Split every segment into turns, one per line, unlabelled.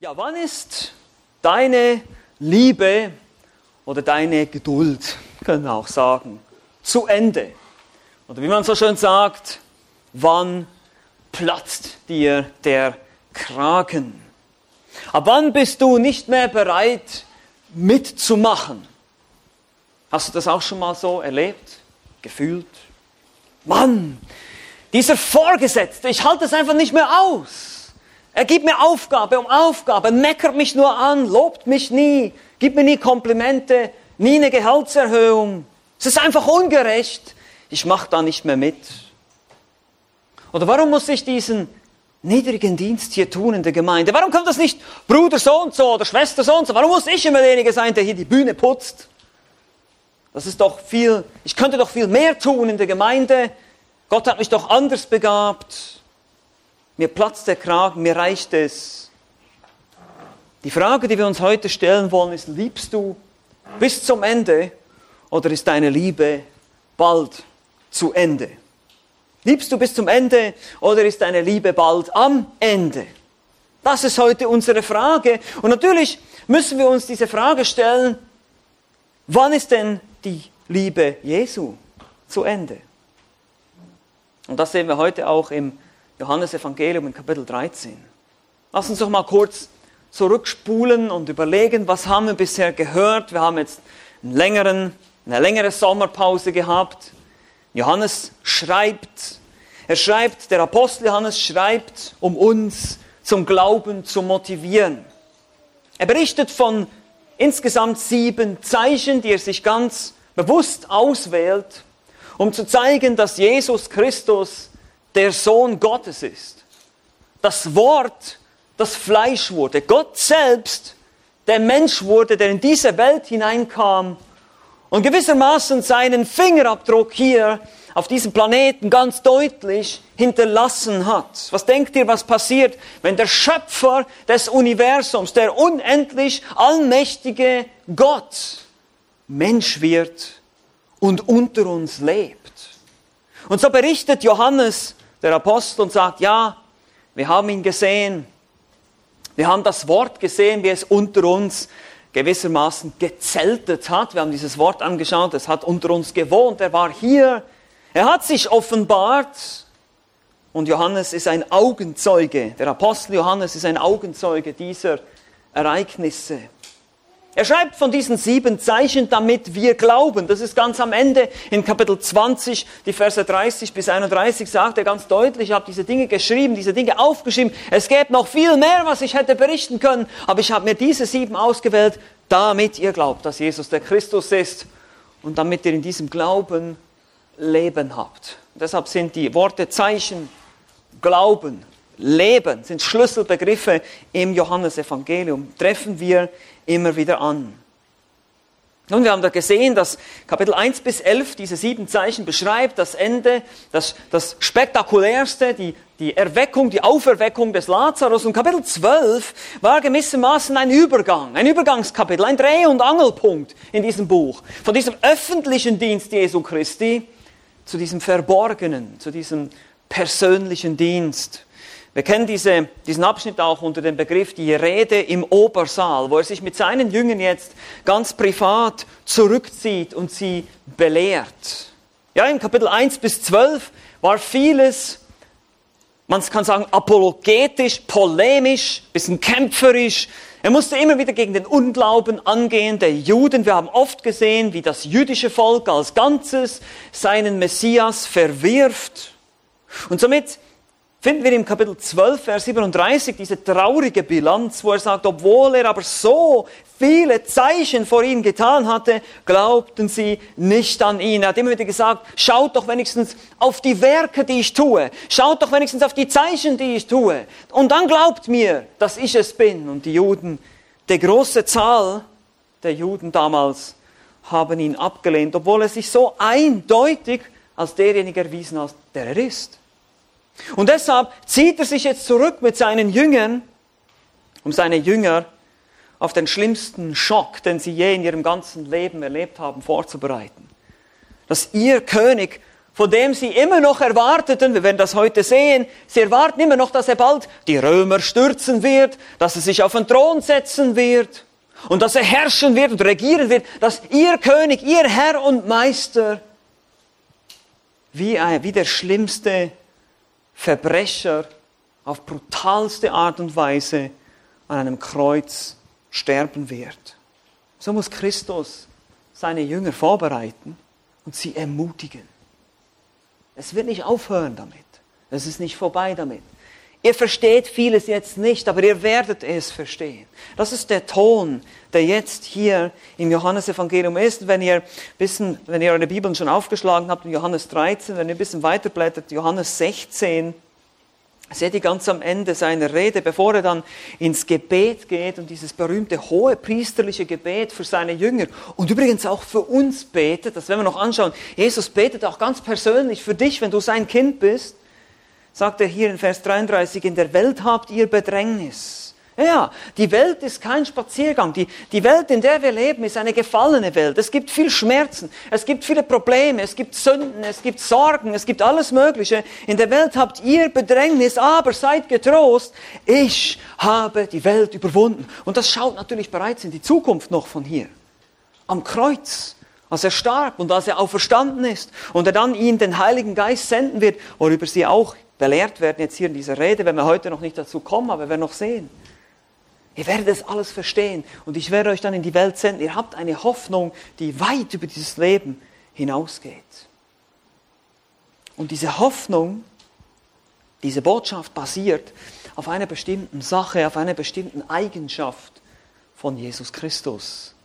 Ja, wann ist deine Liebe oder deine Geduld, können wir auch sagen, zu Ende? Oder wie man so schön sagt, wann platzt dir der Kragen? Ab wann bist du nicht mehr bereit mitzumachen? Hast du das auch schon mal so erlebt, gefühlt? Mann, dieser Vorgesetzte, ich halte es einfach nicht mehr aus. Er gibt mir Aufgabe um Aufgabe, meckert mich nur an, lobt mich nie, gibt mir nie Komplimente, nie eine Gehaltserhöhung. Es ist einfach ungerecht. Ich mache da nicht mehr mit. Oder warum muss ich diesen niedrigen Dienst hier tun in der Gemeinde? Warum kommt das nicht Bruder so und so oder Schwester so und so? Warum muss ich immer derjenige sein, der hier die Bühne putzt? Das ist doch viel, ich könnte doch viel mehr tun in der Gemeinde. Gott hat mich doch anders begabt. Mir platzt der Kragen, mir reicht es. Die Frage, die wir uns heute stellen wollen, ist, liebst du bis zum Ende oder ist deine Liebe bald zu Ende? Liebst du bis zum Ende oder ist deine Liebe bald am Ende? Das ist heute unsere Frage. Und natürlich müssen wir uns diese Frage stellen, wann ist denn die Liebe Jesu zu Ende? Und das sehen wir heute auch im Johannesevangelium in Kapitel 13. Lass uns doch mal kurz zurückspulen und überlegen, was haben wir bisher gehört. Wir haben jetzt einen längeren, eine längere Sommerpause gehabt. Johannes schreibt, er schreibt, der Apostel Johannes schreibt, um uns zum Glauben zu motivieren. Er berichtet von insgesamt sieben Zeichen, die er sich ganz bewusst auswählt, um zu zeigen, dass Jesus Christus der Sohn Gottes ist. Das Wort, das Fleisch wurde. Gott selbst, der Mensch wurde, der in diese Welt hineinkam und gewissermaßen seinen Fingerabdruck hier auf diesem Planeten ganz deutlich hinterlassen hat. Was denkt ihr, was passiert, wenn der Schöpfer des Universums, der unendlich allmächtige Gott, Mensch wird und unter uns lebt. Und so berichtet Johannes, der Apostel, und sagt, ja, wir haben ihn gesehen, wir haben das Wort gesehen, wie es unter uns gewissermaßen gezeltet hat. Wir haben dieses Wort angeschaut, es hat unter uns gewohnt, er war hier, er hat sich offenbart. Und Johannes ist ein Augenzeuge, der Apostel Johannes ist ein Augenzeuge dieser Ereignisse. Er schreibt von diesen sieben Zeichen, damit wir glauben. Das ist ganz am Ende in Kapitel 20, die Verse 30 bis 31, sagt er ganz deutlich, ich habe diese Dinge geschrieben, diese Dinge aufgeschrieben. Es gäbe noch viel mehr, was ich hätte berichten können, aber ich habe mir diese sieben ausgewählt, damit ihr glaubt, dass Jesus der Christus ist und damit ihr in diesem Glauben Leben habt. Und deshalb sind die Worte Zeichen, Glauben, Leben, sind Schlüsselbegriffe im Johannesevangelium. Treffen wir immer wieder an. Nun, wir haben da gesehen, dass Kapitel 1 bis 11 diese sieben Zeichen beschreibt, das Ende, das, das spektakulärste, die, die Erweckung, die Auferweckung des Lazarus. Und Kapitel 12 war gewissermaßen ein Übergang, ein Übergangskapitel, ein Dreh- und Angelpunkt in diesem Buch. Von diesem öffentlichen Dienst Jesu Christi zu diesem verborgenen, zu diesem persönlichen Dienst. Wir kennen diese, diesen Abschnitt auch unter dem Begriff die Rede im Obersaal, wo er sich mit seinen Jüngern jetzt ganz privat zurückzieht und sie belehrt. Ja, in Kapitel 1 bis 12 war vieles, man kann sagen, apologetisch, polemisch, bisschen kämpferisch. Er musste immer wieder gegen den Unglauben angehen der Juden. Wir haben oft gesehen, wie das jüdische Volk als Ganzes seinen Messias verwirft. Und somit finden wir im Kapitel 12, Vers 37 diese traurige Bilanz, wo er sagt, obwohl er aber so viele Zeichen vor ihnen getan hatte, glaubten sie nicht an ihn. Er hat immer wieder gesagt, schaut doch wenigstens auf die Werke, die ich tue. Schaut doch wenigstens auf die Zeichen, die ich tue. Und dann glaubt mir, dass ich es bin. Und die Juden, die große Zahl der Juden damals, haben ihn abgelehnt, obwohl er sich so eindeutig als derjenige erwiesen hat, der er ist. Und deshalb zieht er sich jetzt zurück mit seinen Jüngern, um seine Jünger auf den schlimmsten Schock, den sie je in ihrem ganzen Leben erlebt haben, vorzubereiten. Dass ihr König von dem sie immer noch erwarteten, wir werden das heute sehen, sie erwarten immer noch, dass er bald die Römer stürzen wird, dass er sich auf den Thron setzen wird und dass er herrschen wird und regieren wird, dass ihr König, ihr Herr und Meister wie, ein, wie der schlimmste Verbrecher auf brutalste Art und Weise an einem Kreuz sterben wird. So muss Christus seine Jünger vorbereiten und sie ermutigen. Es wird nicht aufhören damit. Es ist nicht vorbei damit. Ihr versteht vieles jetzt nicht, aber ihr werdet es verstehen. Das ist der Ton, der jetzt hier im Johannesevangelium ist. Wenn ihr, bisschen, wenn ihr eure Bibeln schon aufgeschlagen habt, in Johannes 13, wenn ihr ein bisschen weiterblättert, Johannes 16, seht ihr ganz am Ende seiner Rede, bevor er dann ins Gebet geht und dieses berühmte hohe priesterliche Gebet für seine Jünger und übrigens auch für uns betet, das werden wir noch anschauen. Jesus betet auch ganz persönlich für dich, wenn du sein Kind bist, sagt er hier in Vers 33, in der Welt habt ihr Bedrängnis. Ja, die Welt ist kein Spaziergang. Die, die Welt, in der wir leben, ist eine gefallene Welt. Es gibt viel Schmerzen, es gibt viele Probleme, es gibt Sünden, es gibt Sorgen, es gibt alles Mögliche. In der Welt habt ihr Bedrängnis, aber seid getrost. Ich habe die Welt überwunden. Und das schaut natürlich bereits in die Zukunft noch von hier. Am Kreuz als er starb und als er auferstanden ist und er dann ihnen den Heiligen Geist senden wird, worüber sie auch belehrt werden jetzt hier in dieser Rede, wenn wir heute noch nicht dazu kommen, aber wir noch sehen. Ihr werdet es alles verstehen und ich werde euch dann in die Welt senden. Ihr habt eine Hoffnung, die weit über dieses Leben hinausgeht. Und diese Hoffnung, diese Botschaft basiert auf einer bestimmten Sache, auf einer bestimmten Eigenschaft von Jesus Christus.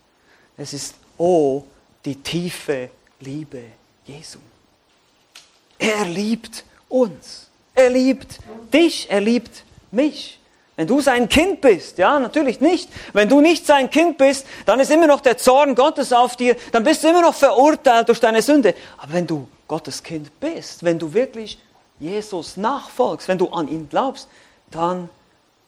Es ist, oh, die tiefe Liebe Jesu. Er liebt uns. Er liebt dich. Er liebt mich. Wenn du sein Kind bist, ja, natürlich nicht. Wenn du nicht sein Kind bist, dann ist immer noch der Zorn Gottes auf dir, dann bist du immer noch verurteilt durch deine Sünde. Aber wenn du Gottes Kind bist, wenn du wirklich Jesus nachfolgst, wenn du an ihn glaubst, dann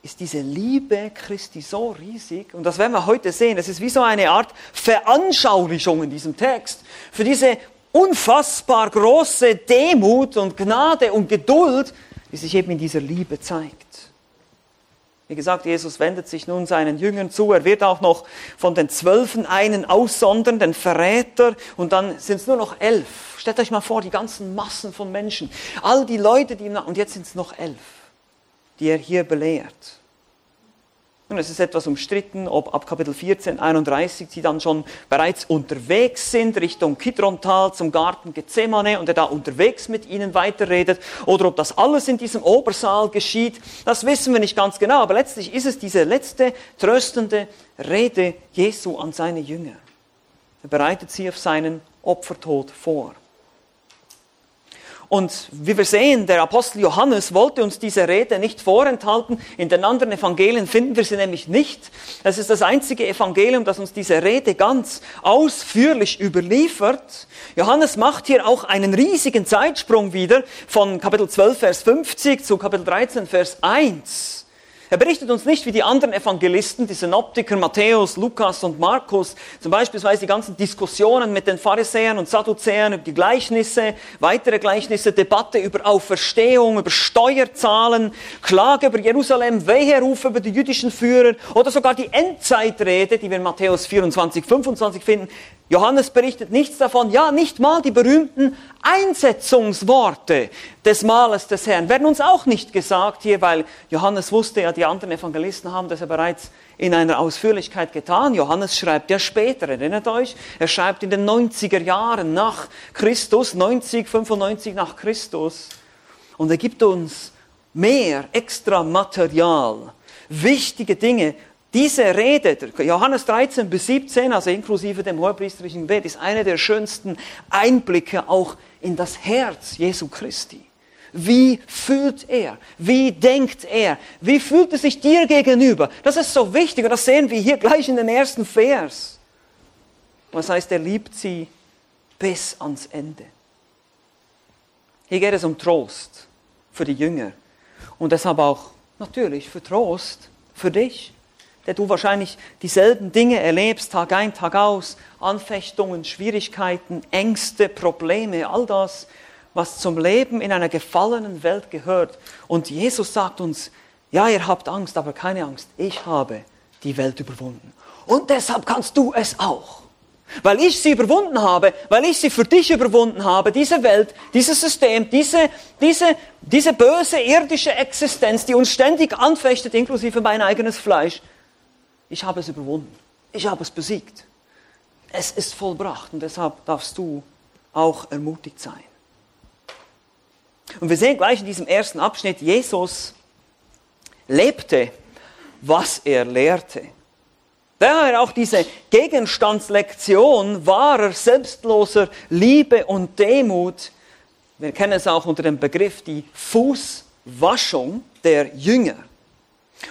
ist diese Liebe Christi so riesig. Und das werden wir heute sehen. Es ist wie so eine Art Veranschaulichung in diesem Text. Für diese unfassbar große Demut und Gnade und Geduld, die sich eben in dieser Liebe zeigt. Wie gesagt, Jesus wendet sich nun seinen Jüngern zu. Er wird auch noch von den Zwölfen einen aussondern, den Verräter, und dann sind es nur noch elf. Stellt euch mal vor, die ganzen Massen von Menschen, all die Leute, die ihm und jetzt sind es noch elf, die er hier belehrt. Und es ist etwas umstritten, ob ab Kapitel 14, 31 sie dann schon bereits unterwegs sind Richtung Kidrontal zum Garten Gethsemane und er da unterwegs mit ihnen weiterredet oder ob das alles in diesem Obersaal geschieht. Das wissen wir nicht ganz genau, aber letztlich ist es diese letzte tröstende Rede Jesu an seine Jünger. Er bereitet sie auf seinen Opfertod vor. Und wie wir sehen, der Apostel Johannes wollte uns diese Rede nicht vorenthalten. In den anderen Evangelien finden wir sie nämlich nicht. Es ist das einzige Evangelium, das uns diese Rede ganz ausführlich überliefert. Johannes macht hier auch einen riesigen Zeitsprung wieder von Kapitel 12, Vers 50 zu Kapitel 13, Vers 1. Er berichtet uns nicht wie die anderen Evangelisten, die Synoptiker Matthäus, Lukas und Markus, zum Beispiel die ganzen Diskussionen mit den Pharisäern und Sadduzäern über die Gleichnisse, weitere Gleichnisse, Debatte über Auferstehung, über Steuerzahlen, Klage über Jerusalem, Weherrufe über die jüdischen Führer oder sogar die Endzeitrede, die wir in Matthäus 24, 25 finden. Johannes berichtet nichts davon. Ja, nicht mal die berühmten Einsetzungsworte des Mahles des Herrn werden uns auch nicht gesagt hier, weil Johannes wusste ja, die anderen Evangelisten haben das ja bereits in einer Ausführlichkeit getan. Johannes schreibt ja später, erinnert euch, er schreibt in den 90er Jahren nach Christus, 90, 95 nach Christus. Und er gibt uns mehr extra Material, wichtige Dinge, diese Rede, Johannes 13 bis 17, also inklusive dem hohepriesterlichen Gebet, ist einer der schönsten Einblicke auch in das Herz Jesu Christi. Wie fühlt er? Wie denkt er? Wie fühlt er sich dir gegenüber? Das ist so wichtig und das sehen wir hier gleich in dem ersten Vers. Was heißt, er liebt sie bis ans Ende. Hier geht es um Trost für die Jünger und deshalb auch natürlich für Trost für dich der du wahrscheinlich dieselben Dinge erlebst, Tag ein, Tag aus, Anfechtungen, Schwierigkeiten, Ängste, Probleme, all das was zum Leben in einer gefallenen Welt gehört. Und Jesus sagt uns, ja, ihr habt Angst, aber keine Angst, ich habe die Welt überwunden. Und deshalb kannst du es auch. Weil ich sie überwunden habe, weil ich sie für dich überwunden habe, diese Welt, dieses System, diese, diese, diese böse irdische Existenz, die uns ständig anfechtet, inklusive mein eigenes Fleisch. Ich habe es überwunden. Ich habe es besiegt. Es ist vollbracht und deshalb darfst du auch ermutigt sein. Und wir sehen gleich in diesem ersten Abschnitt, Jesus lebte, was er lehrte. Daher auch diese Gegenstandslektion wahrer, selbstloser Liebe und Demut. Wir kennen es auch unter dem Begriff die Fußwaschung der Jünger.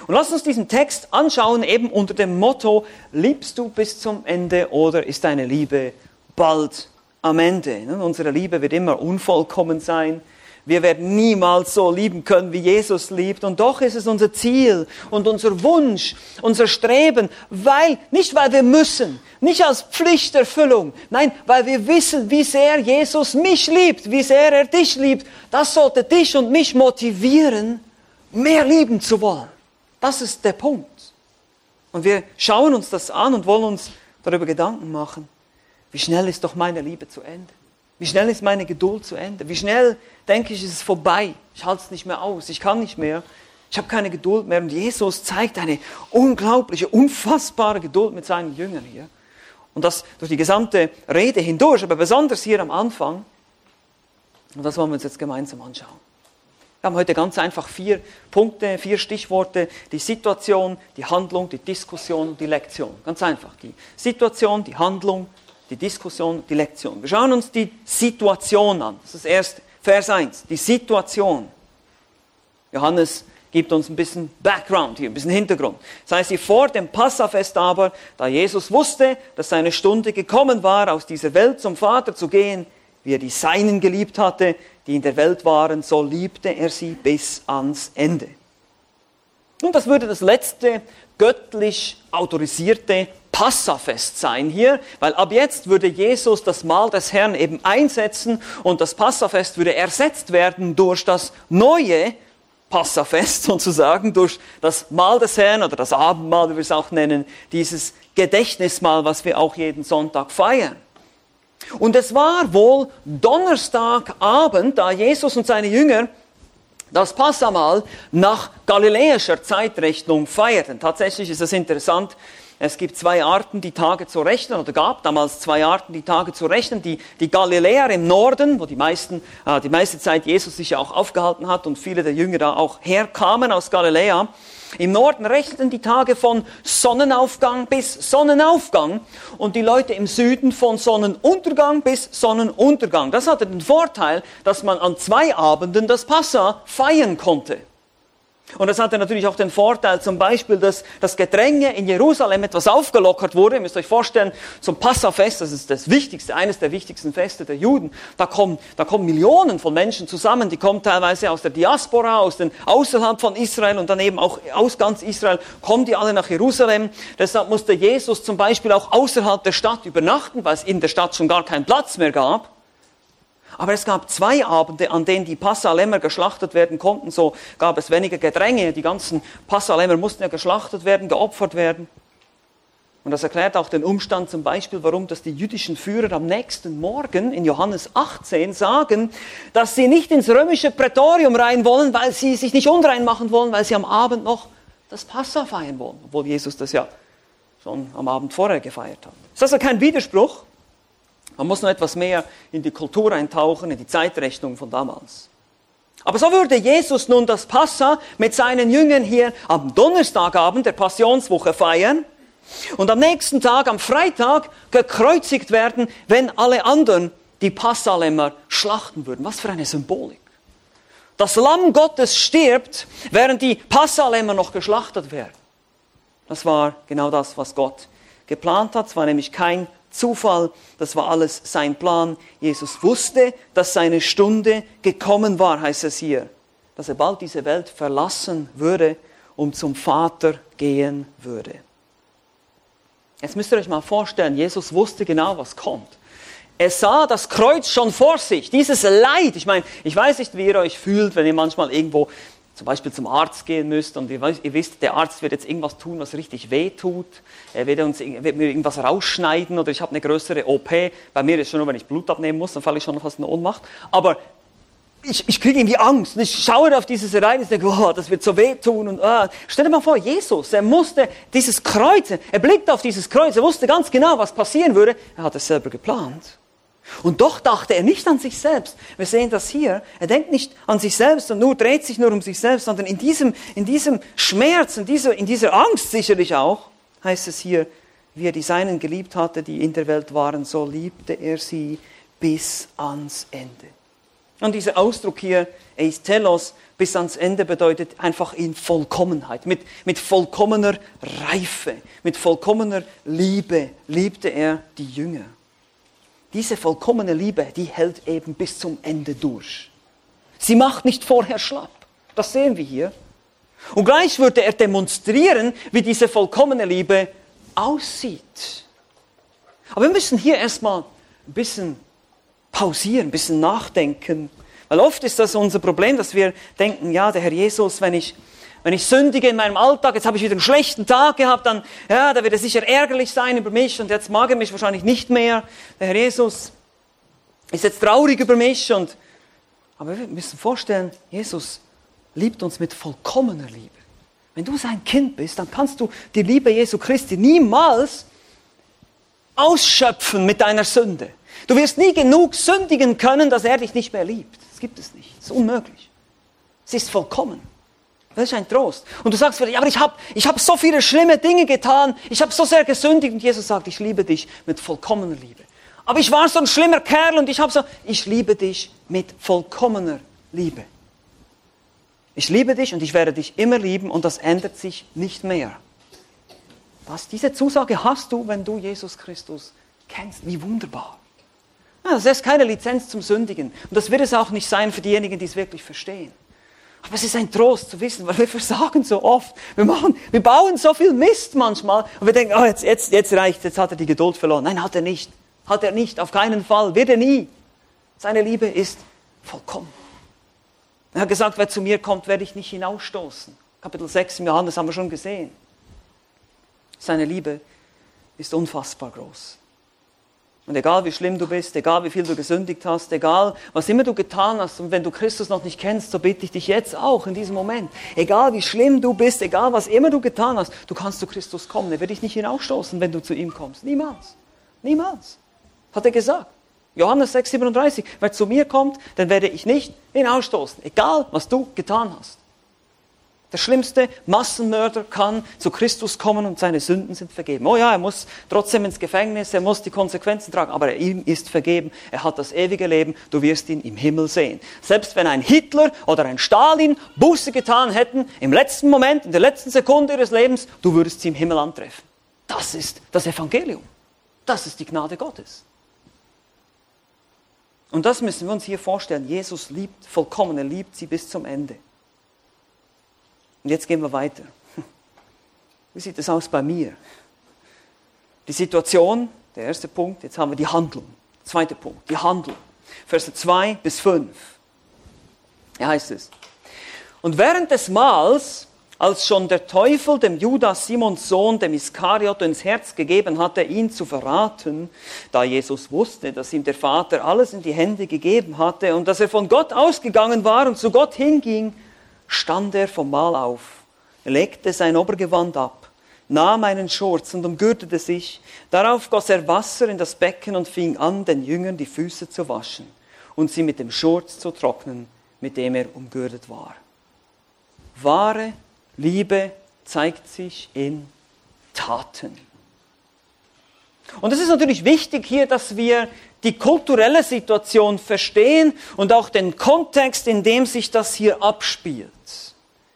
Und lass uns diesen Text anschauen, eben unter dem Motto, liebst du bis zum Ende oder ist deine Liebe bald am Ende? Unsere Liebe wird immer unvollkommen sein. Wir werden niemals so lieben können, wie Jesus liebt. Und doch ist es unser Ziel und unser Wunsch, unser Streben, weil, nicht weil wir müssen, nicht als Pflichterfüllung, nein, weil wir wissen, wie sehr Jesus mich liebt, wie sehr er dich liebt. Das sollte dich und mich motivieren, mehr lieben zu wollen. Das ist der Punkt. Und wir schauen uns das an und wollen uns darüber Gedanken machen, wie schnell ist doch meine Liebe zu Ende. Wie schnell ist meine Geduld zu Ende? Wie schnell denke ich, ist es vorbei? Ich halte es nicht mehr aus. Ich kann nicht mehr. Ich habe keine Geduld mehr. Und Jesus zeigt eine unglaubliche, unfassbare Geduld mit seinen Jüngern hier. Und das durch die gesamte Rede hindurch, aber besonders hier am Anfang. Und das wollen wir uns jetzt gemeinsam anschauen. Wir haben heute ganz einfach vier Punkte, vier Stichworte. Die Situation, die Handlung, die Diskussion und die Lektion. Ganz einfach. Die Situation, die Handlung, die Diskussion, die Lektion. Wir schauen uns die Situation an. Das ist das erste. Vers 1, die Situation. Johannes gibt uns ein bisschen Background hier, ein bisschen Hintergrund. Das heißt, vor dem Passafest aber, da Jesus wusste, dass seine Stunde gekommen war, aus dieser Welt zum Vater zu gehen, wie er die Seinen geliebt hatte, die in der Welt waren, so liebte er sie bis ans Ende. Und das würde das letzte göttlich autorisierte Passafest sein hier, weil ab jetzt würde Jesus das Mahl des Herrn eben einsetzen und das Passafest würde ersetzt werden durch das neue Passafest sozusagen, durch das Mahl des Herrn oder das Abendmahl, wie wir es auch nennen, dieses Gedächtnismahl, was wir auch jeden Sonntag feiern. Und es war wohl Donnerstagabend, da Jesus und seine Jünger das Passamal nach galiläischer Zeitrechnung feierten. Tatsächlich ist es interessant, es gibt zwei Arten, die Tage zu rechnen, oder gab damals zwei Arten, die Tage zu rechnen. Die, die Galiläer im Norden, wo die, meisten, äh, die meiste Zeit Jesus sich ja auch aufgehalten hat und viele der Jünger da auch herkamen aus Galiläa. Im Norden rechneten die Tage von Sonnenaufgang bis Sonnenaufgang und die Leute im Süden von Sonnenuntergang bis Sonnenuntergang. Das hatte den Vorteil, dass man an zwei Abenden das Passa feiern konnte. Und das hatte natürlich auch den Vorteil, zum Beispiel, dass das Gedränge in Jerusalem etwas aufgelockert wurde. Ihr müsst euch vorstellen, zum Passafest, das ist das wichtigste, eines der wichtigsten Feste der Juden, da kommen, da kommen Millionen von Menschen zusammen, die kommen teilweise aus der Diaspora, aus den, außerhalb von Israel und dann eben auch aus ganz Israel, kommen die alle nach Jerusalem. Deshalb musste Jesus zum Beispiel auch außerhalb der Stadt übernachten, weil es in der Stadt schon gar keinen Platz mehr gab. Aber es gab zwei Abende, an denen die Passalämmer geschlachtet werden konnten. So gab es weniger Gedränge. Die ganzen Passalämmer mussten ja geschlachtet werden, geopfert werden. Und das erklärt auch den Umstand zum Beispiel, warum das die jüdischen Führer am nächsten Morgen in Johannes 18 sagen, dass sie nicht ins römische Prätorium rein wollen, weil sie sich nicht unrein machen wollen, weil sie am Abend noch das Passa feiern wollen, obwohl Jesus das ja schon am Abend vorher gefeiert hat. Ist das also kein Widerspruch? Man muss noch etwas mehr in die Kultur eintauchen, in die Zeitrechnung von damals. Aber so würde Jesus nun das Passa mit seinen Jüngern hier am Donnerstagabend der Passionswoche feiern und am nächsten Tag, am Freitag, gekreuzigt werden, wenn alle anderen die Passalämmer schlachten würden. Was für eine Symbolik. Das Lamm Gottes stirbt, während die Passalämmer noch geschlachtet werden. Das war genau das, was Gott geplant hat. Es war nämlich kein Zufall, das war alles sein Plan. Jesus wusste, dass seine Stunde gekommen war, heißt es hier, dass er bald diese Welt verlassen würde und zum Vater gehen würde. Jetzt müsst ihr euch mal vorstellen, Jesus wusste genau, was kommt. Er sah das Kreuz schon vor sich, dieses Leid. Ich meine, ich weiß nicht, wie ihr euch fühlt, wenn ihr manchmal irgendwo zum Beispiel zum Arzt gehen müsst und ihr, ihr, wisst, der Arzt wird jetzt irgendwas tun, was richtig weh tut. Er wird, uns, wird mir irgendwas rausschneiden oder ich habe eine größere OP. Bei mir ist schon nur, wenn ich Blut abnehmen muss, dann falle ich schon fast in Ohnmacht. Aber ich, ich kriege irgendwie Angst und ich schaue auf dieses Ereignis und denke, oh, das wird so wehtun. Und, oh. Stell dir mal vor, Jesus, er musste dieses Kreuz, er blickte auf dieses Kreuz, er wusste ganz genau, was passieren würde. Er hat es selber geplant. Und doch dachte er nicht an sich selbst. Wir sehen das hier. Er denkt nicht an sich selbst und nur dreht sich nur um sich selbst, sondern in diesem, in diesem Schmerz, in dieser, in dieser Angst sicherlich auch, heißt es hier, wie er die Seinen geliebt hatte, die in der Welt waren, so liebte er sie bis ans Ende. Und dieser Ausdruck hier, Eistelos, bis ans Ende bedeutet einfach in Vollkommenheit, mit, mit vollkommener Reife, mit vollkommener Liebe liebte er die Jünger. Diese vollkommene Liebe, die hält eben bis zum Ende durch. Sie macht nicht vorher schlapp. Das sehen wir hier. Und gleich würde er demonstrieren, wie diese vollkommene Liebe aussieht. Aber wir müssen hier erstmal ein bisschen pausieren, ein bisschen nachdenken. Weil oft ist das unser Problem, dass wir denken, ja, der Herr Jesus, wenn ich wenn ich sündige in meinem Alltag, jetzt habe ich wieder einen schlechten Tag gehabt, dann, ja, da wird er sicher ärgerlich sein über mich und jetzt mag er mich wahrscheinlich nicht mehr. Der Herr Jesus ist jetzt traurig über mich und, aber wir müssen vorstellen, Jesus liebt uns mit vollkommener Liebe. Wenn du sein Kind bist, dann kannst du die Liebe Jesu Christi niemals ausschöpfen mit deiner Sünde. Du wirst nie genug sündigen können, dass er dich nicht mehr liebt. Das gibt es nicht. Das ist unmöglich. Es ist vollkommen. Das ist ein Trost. Und du sagst vielleicht, aber ich habe ich hab so viele schlimme Dinge getan, ich habe so sehr gesündigt und Jesus sagt, ich liebe dich mit vollkommener Liebe. Aber ich war so ein schlimmer Kerl und ich habe so, ich liebe dich mit vollkommener Liebe. Ich liebe dich und ich werde dich immer lieben und das ändert sich nicht mehr. Was, diese Zusage hast du, wenn du Jesus Christus kennst. Wie wunderbar. Ja, das ist keine Lizenz zum Sündigen. Und das wird es auch nicht sein für diejenigen, die es wirklich verstehen. Aber es ist ein Trost zu wissen, weil wir versagen so oft. Wir, machen, wir bauen so viel Mist manchmal und wir denken, oh, jetzt, jetzt, jetzt reicht jetzt hat er die Geduld verloren. Nein, hat er nicht. Hat er nicht, auf keinen Fall, wird er nie. Seine Liebe ist vollkommen. Er hat gesagt, wer zu mir kommt, werde ich nicht hinausstoßen. Kapitel 6 im Johannes haben wir schon gesehen. Seine Liebe ist unfassbar groß. Und egal wie schlimm du bist, egal wie viel du gesündigt hast, egal was immer du getan hast, und wenn du Christus noch nicht kennst, so bitte ich dich jetzt auch in diesem Moment. Egal wie schlimm du bist, egal was immer du getan hast, du kannst zu Christus kommen. Er wird dich nicht hinausstoßen, wenn du zu ihm kommst. Niemals. Niemals. Hat er gesagt. Johannes 6, 37. Wer zu mir kommt, dann werde ich nicht hinausstoßen. Egal was du getan hast. Der schlimmste Massenmörder kann zu Christus kommen und seine Sünden sind vergeben. Oh ja, er muss trotzdem ins Gefängnis, er muss die Konsequenzen tragen, aber ihm ist vergeben. Er hat das ewige Leben, du wirst ihn im Himmel sehen. Selbst wenn ein Hitler oder ein Stalin Buße getan hätten, im letzten Moment, in der letzten Sekunde ihres Lebens, du würdest sie im Himmel antreffen. Das ist das Evangelium. Das ist die Gnade Gottes. Und das müssen wir uns hier vorstellen. Jesus liebt vollkommen, er liebt sie bis zum Ende. Und jetzt gehen wir weiter. Wie sieht es aus bei mir? Die Situation, der erste Punkt, jetzt haben wir die Handlung. Zweiter Punkt, die Handlung. Verse 2 bis 5. Hier heißt es. Und während des Mahls, als schon der Teufel dem Judas, Simons Sohn, dem Iskariot, ins Herz gegeben hatte, ihn zu verraten, da Jesus wusste, dass ihm der Vater alles in die Hände gegeben hatte und dass er von Gott ausgegangen war und zu Gott hinging, stand er vom Mahl auf, legte sein Obergewand ab, nahm einen Schurz und umgürtete sich. Darauf goss er Wasser in das Becken und fing an, den Jüngern die Füße zu waschen und sie mit dem Schurz zu trocknen, mit dem er umgürtet war. Wahre Liebe zeigt sich in Taten. Und es ist natürlich wichtig hier, dass wir die kulturelle Situation verstehen und auch den Kontext, in dem sich das hier abspielt.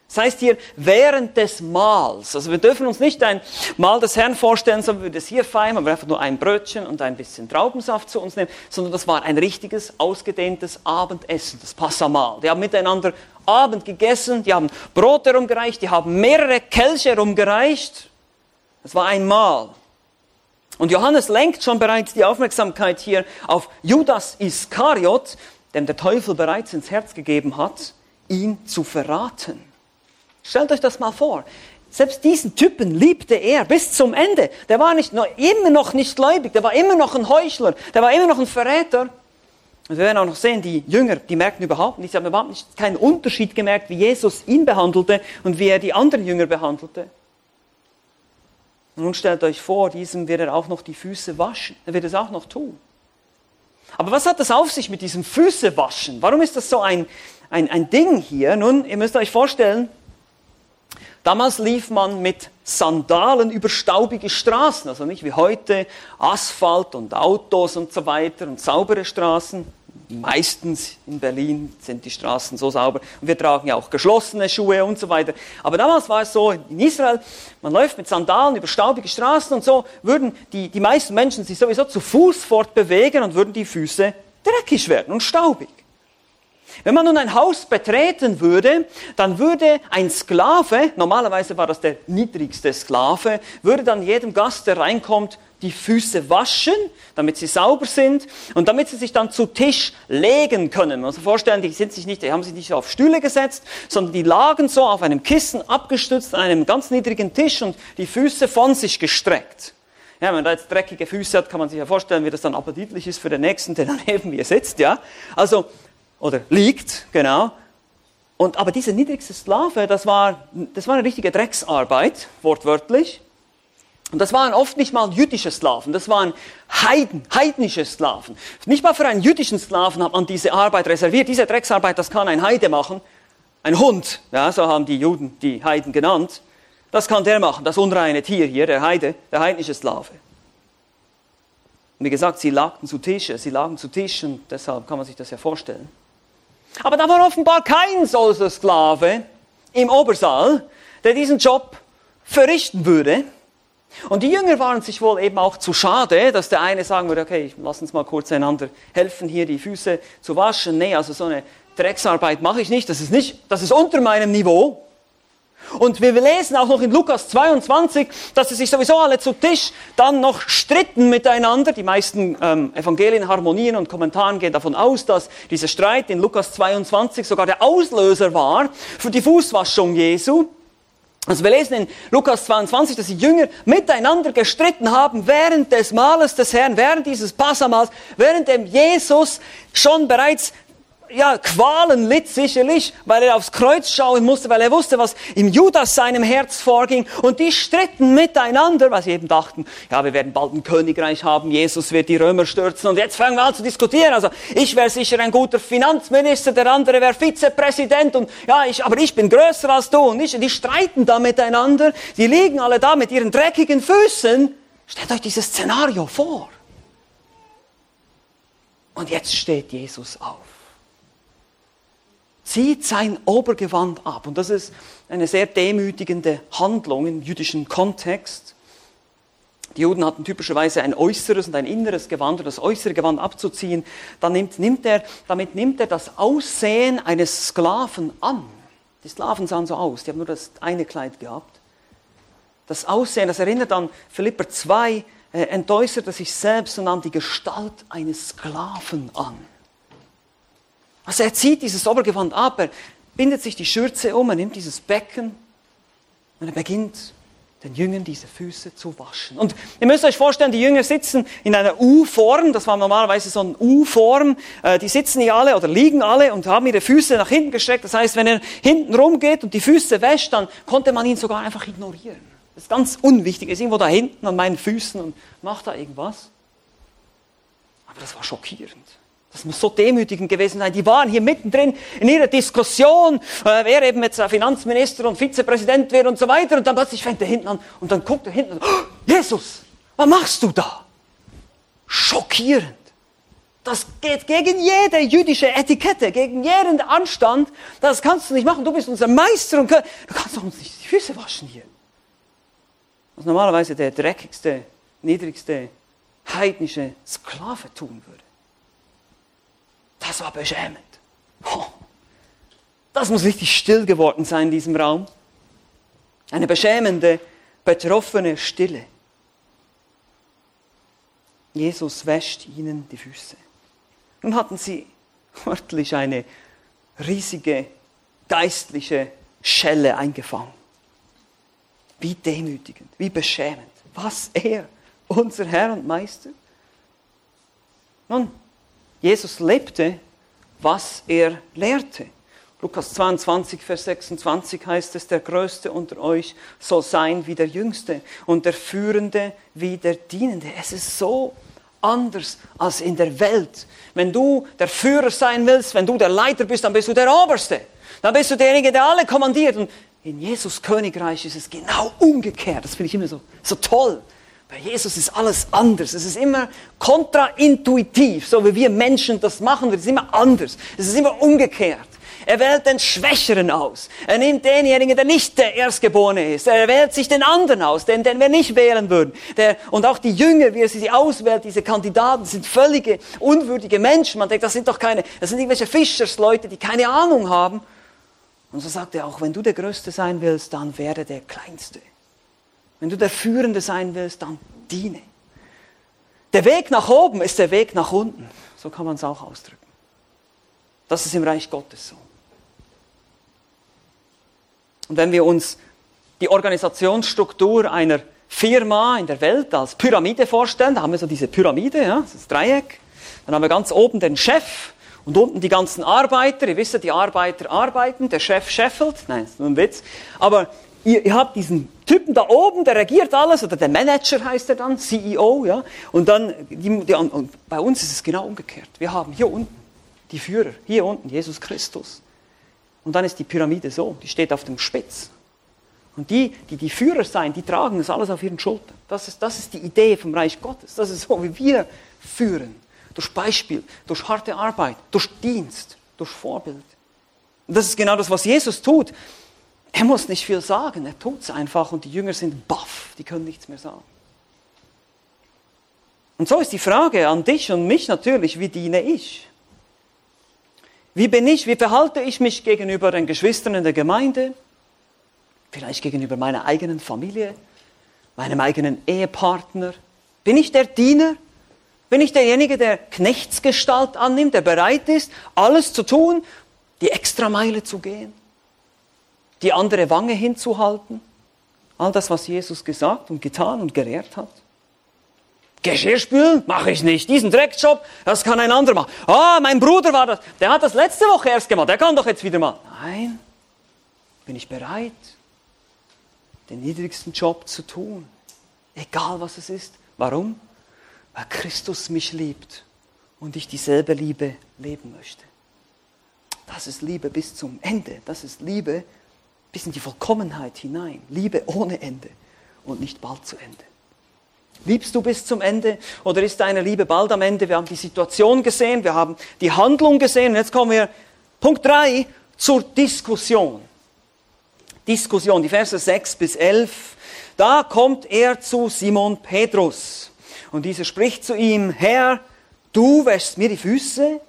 Das heißt hier während des Mahls. Also wir dürfen uns nicht ein Mahl des Herrn vorstellen, so wie wir das hier feiern, aber einfach nur ein Brötchen und ein bisschen Traubensaft zu uns nehmen, sondern das war ein richtiges, ausgedehntes Abendessen, das Passamahl. Die haben miteinander Abend gegessen, die haben Brot herumgereicht, die haben mehrere Kelche herumgereicht. Das war ein Mahl. Und Johannes lenkt schon bereits die Aufmerksamkeit hier auf Judas Iskariot, dem der Teufel bereits ins Herz gegeben hat, ihn zu verraten. Stellt euch das mal vor. Selbst diesen Typen liebte er bis zum Ende. Der war nicht, immer noch nicht gläubig, der war immer noch ein Heuchler, der war immer noch ein Verräter. Und wir werden auch noch sehen, die Jünger, die merkten überhaupt nichts, haben überhaupt nicht, keinen Unterschied gemerkt, wie Jesus ihn behandelte und wie er die anderen Jünger behandelte. Und nun stellt euch vor, diesem wird er auch noch die Füße waschen. Er wird es auch noch tun. Aber was hat das auf sich mit diesem Füße waschen? Warum ist das so ein, ein, ein Ding hier? Nun, ihr müsst euch vorstellen, Damals lief man mit Sandalen über staubige Straßen, also nicht wie heute Asphalt und Autos und so weiter und saubere Straßen. Meistens in Berlin sind die Straßen so sauber und wir tragen ja auch geschlossene Schuhe und so weiter. Aber damals war es so in Israel, man läuft mit Sandalen über staubige Straßen und so würden die, die meisten Menschen sich sowieso zu Fuß fortbewegen und würden die Füße dreckig werden und staubig. Wenn man nun ein Haus betreten würde, dann würde ein Sklave, normalerweise war das der niedrigste Sklave, würde dann jedem Gast, der reinkommt, die Füße waschen, damit sie sauber sind und damit sie sich dann zu Tisch legen können. Man muss sich vorstellen, die, sind sich nicht, die haben sich nicht auf Stühle gesetzt, sondern die lagen so auf einem Kissen abgestützt an einem ganz niedrigen Tisch und die Füße von sich gestreckt. Ja, wenn man da jetzt dreckige Füße hat, kann man sich ja vorstellen, wie das dann appetitlich ist für den Nächsten, der daneben mir sitzt. Ja? Also oder liegt, genau. Und, aber diese niedrigste Sklave, das war, das war eine richtige Drecksarbeit, wortwörtlich. Und das waren oft nicht mal jüdische Sklaven, das waren Heiden, heidnische Sklaven. Nicht mal für einen jüdischen Sklaven hat man diese Arbeit reserviert. Diese Drecksarbeit, das kann ein Heide machen. Ein Hund, ja, so haben die Juden die Heiden genannt. Das kann der machen, das unreine Tier hier, der Heide, der heidnische Sklave. Und wie gesagt, sie lagten zu Tische, sie lagen zu Tisch und deshalb kann man sich das ja vorstellen. Aber da war offenbar kein solcher Sklave im Obersaal, der diesen Job verrichten würde. Und die Jünger waren sich wohl eben auch zu schade, dass der eine sagen würde, okay, lass uns mal kurz einander helfen, hier die Füße zu waschen. Nee, also so eine Drecksarbeit mache ich nicht. Das ist nicht, das ist unter meinem Niveau. Und wir lesen auch noch in Lukas 22, dass sie sich sowieso alle zu Tisch dann noch stritten miteinander. Die meisten ähm, Evangelien, Harmonien und Kommentaren gehen davon aus, dass dieser Streit in Lukas 22 sogar der Auslöser war für die Fußwaschung Jesu. Also wir lesen in Lukas 22, dass die Jünger miteinander gestritten haben während des Mahles des Herrn, während dieses Passamals, während dem Jesus schon bereits ja, Qualen litt sicherlich, weil er aufs Kreuz schauen musste, weil er wusste, was im Judas seinem Herz vorging. Und die stritten miteinander, weil sie eben dachten, ja, wir werden bald ein Königreich haben, Jesus wird die Römer stürzen. Und jetzt fangen wir an zu diskutieren. Also ich wäre sicher ein guter Finanzminister, der andere wäre Vizepräsident. Und ja, ich, aber ich bin größer als du. Und ich, die streiten da miteinander. Die liegen alle da mit ihren dreckigen Füßen. Stellt euch dieses Szenario vor. Und jetzt steht Jesus auf zieht sein Obergewand ab. Und das ist eine sehr demütigende Handlung im jüdischen Kontext. Die Juden hatten typischerweise ein äußeres und ein inneres Gewand und das äußere Gewand abzuziehen, dann nimmt, nimmt er, damit nimmt er das Aussehen eines Sklaven an. Die Sklaven sahen so aus, die haben nur das eine Kleid gehabt. Das Aussehen, das erinnert an Philipper 2, äh, entäußert er sich selbst und nahm die Gestalt eines Sklaven an. Also er zieht dieses Obergewand ab, er bindet sich die Schürze um, er nimmt dieses Becken und er beginnt den Jüngern diese Füße zu waschen. Und ihr müsst euch vorstellen, die Jünger sitzen in einer U-Form, das war normalerweise so eine U-Form, äh, die sitzen hier alle oder liegen alle und haben ihre Füße nach hinten gestreckt. Das heißt, wenn er hinten rumgeht und die Füße wäscht, dann konnte man ihn sogar einfach ignorieren. Das ist ganz unwichtig, er ist irgendwo da hinten an meinen Füßen und macht da irgendwas. Aber das war schockierend. Das muss so demütigend gewesen sein. Die waren hier mittendrin in ihrer Diskussion, äh, wer eben jetzt Finanzminister und Vizepräsident wird und so weiter. Und dann plötzlich fängt er hinten an und dann guckt er hinten an. Oh, Jesus, was machst du da? Schockierend. Das geht gegen jede jüdische Etikette, gegen jeden Anstand. Das kannst du nicht machen. Du bist unser Meister und du kannst doch uns nicht die Füße waschen hier. Was normalerweise der dreckigste, niedrigste, heidnische Sklave tun würde. Das war beschämend. Das muss richtig still geworden sein in diesem Raum. Eine beschämende, betroffene Stille. Jesus wäscht ihnen die Füße. Nun hatten sie wörtlich eine riesige geistliche Schelle eingefangen. Wie demütigend, wie beschämend. Was er, unser Herr und Meister. Nun, Jesus lebte, was er lehrte. Lukas 22, Vers 26 heißt es, der Größte unter euch soll sein wie der Jüngste und der Führende wie der Dienende. Es ist so anders als in der Welt. Wenn du der Führer sein willst, wenn du der Leiter bist, dann bist du der Oberste. Dann bist du derjenige, der alle kommandiert. Und in Jesus Königreich ist es genau umgekehrt. Das finde ich immer so, so toll. Bei Jesus ist alles anders. Es ist immer kontraintuitiv, so wie wir Menschen das machen. Es ist immer anders. Es ist immer umgekehrt. Er wählt den Schwächeren aus. Er nimmt denjenigen, der nicht der Erstgeborene ist. Er wählt sich den anderen aus, den, den wir nicht wählen würden. Der, und auch die Jünger, wie er sie auswählt, diese Kandidaten, sind völlige unwürdige Menschen. Man denkt, das sind doch keine, das sind irgendwelche Fischersleute, die keine Ahnung haben. Und so sagt er auch, wenn du der Größte sein willst, dann werde der Kleinste. Wenn du der Führende sein willst, dann diene. Der Weg nach oben ist der Weg nach unten. So kann man es auch ausdrücken. Das ist im Reich Gottes so. Und wenn wir uns die Organisationsstruktur einer Firma in der Welt als Pyramide vorstellen, da haben wir so diese Pyramide, ja, das Dreieck, dann haben wir ganz oben den Chef und unten die ganzen Arbeiter. Ihr wisst ja, die Arbeiter arbeiten, der Chef scheffelt. Nein, das ist nur ein Witz. Aber ihr, ihr habt diesen Typen da oben, der regiert alles, oder der Manager heißt er dann, CEO, ja. Und dann, die, die, und bei uns ist es genau umgekehrt. Wir haben hier unten die Führer, hier unten Jesus Christus. Und dann ist die Pyramide so, die steht auf dem Spitz. Und die, die die Führer sein, die tragen das alles auf ihren Schultern. Das ist, das ist die Idee vom Reich Gottes. Das ist so, wie wir führen. Durch Beispiel, durch harte Arbeit, durch Dienst, durch Vorbild. Und das ist genau das, was Jesus tut. Er muss nicht viel sagen, er tut es einfach und die Jünger sind baff, die können nichts mehr sagen. Und so ist die Frage an dich und mich natürlich, wie diene ich? Wie bin ich, wie verhalte ich mich gegenüber den Geschwistern in der Gemeinde? Vielleicht gegenüber meiner eigenen Familie, meinem eigenen Ehepartner? Bin ich der Diener? Bin ich derjenige, der Knechtsgestalt annimmt, der bereit ist, alles zu tun, die Extrameile zu gehen, die andere Wange hinzuhalten? All das, was Jesus gesagt und getan und gelehrt hat? Geschirrspülen mache ich nicht. Diesen Dreckjob, das kann ein anderer machen. Ah, mein Bruder war das. Der hat das letzte Woche erst gemacht. Der kann doch jetzt wieder mal. Nein. Bin ich bereit, den niedrigsten Job zu tun? Egal was es ist. Warum? Weil Christus mich liebt und ich dieselbe Liebe leben möchte. Das ist Liebe bis zum Ende. Das ist Liebe bis in die Vollkommenheit hinein. Liebe ohne Ende und nicht bald zu Ende. Liebst du bis zum Ende oder ist deine Liebe bald am Ende? Wir haben die Situation gesehen, wir haben die Handlung gesehen. Und jetzt kommen wir, Punkt 3, zur Diskussion. Diskussion, die Verse 6 bis 11. Da kommt er zu Simon Petrus. Und dieser spricht zu ihm, Herr, du wäschst mir die Füße?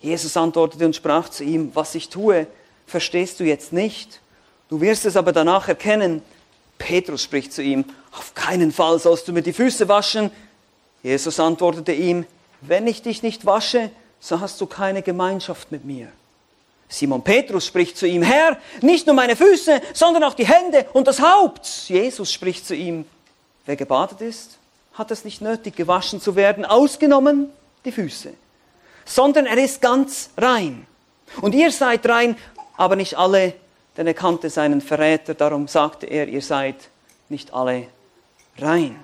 Jesus antwortete und sprach zu ihm, was ich tue, verstehst du jetzt nicht. Du wirst es aber danach erkennen. Petrus spricht zu ihm, auf keinen Fall sollst du mir die Füße waschen. Jesus antwortete ihm, wenn ich dich nicht wasche, so hast du keine Gemeinschaft mit mir. Simon Petrus spricht zu ihm, Herr, nicht nur meine Füße, sondern auch die Hände und das Haupt. Jesus spricht zu ihm, wer gebadet ist, hat es nicht nötig, gewaschen zu werden, ausgenommen die Füße, sondern er ist ganz rein. Und ihr seid rein, aber nicht alle, denn er kannte seinen Verräter, darum sagte er, ihr seid nicht alle rein.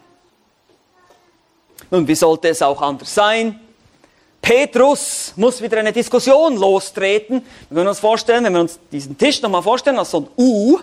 Nun, wie sollte es auch anders sein? Petrus muss wieder eine Diskussion lostreten. Wir können uns vorstellen, wenn wir uns diesen Tisch nochmal vorstellen, als so ein U,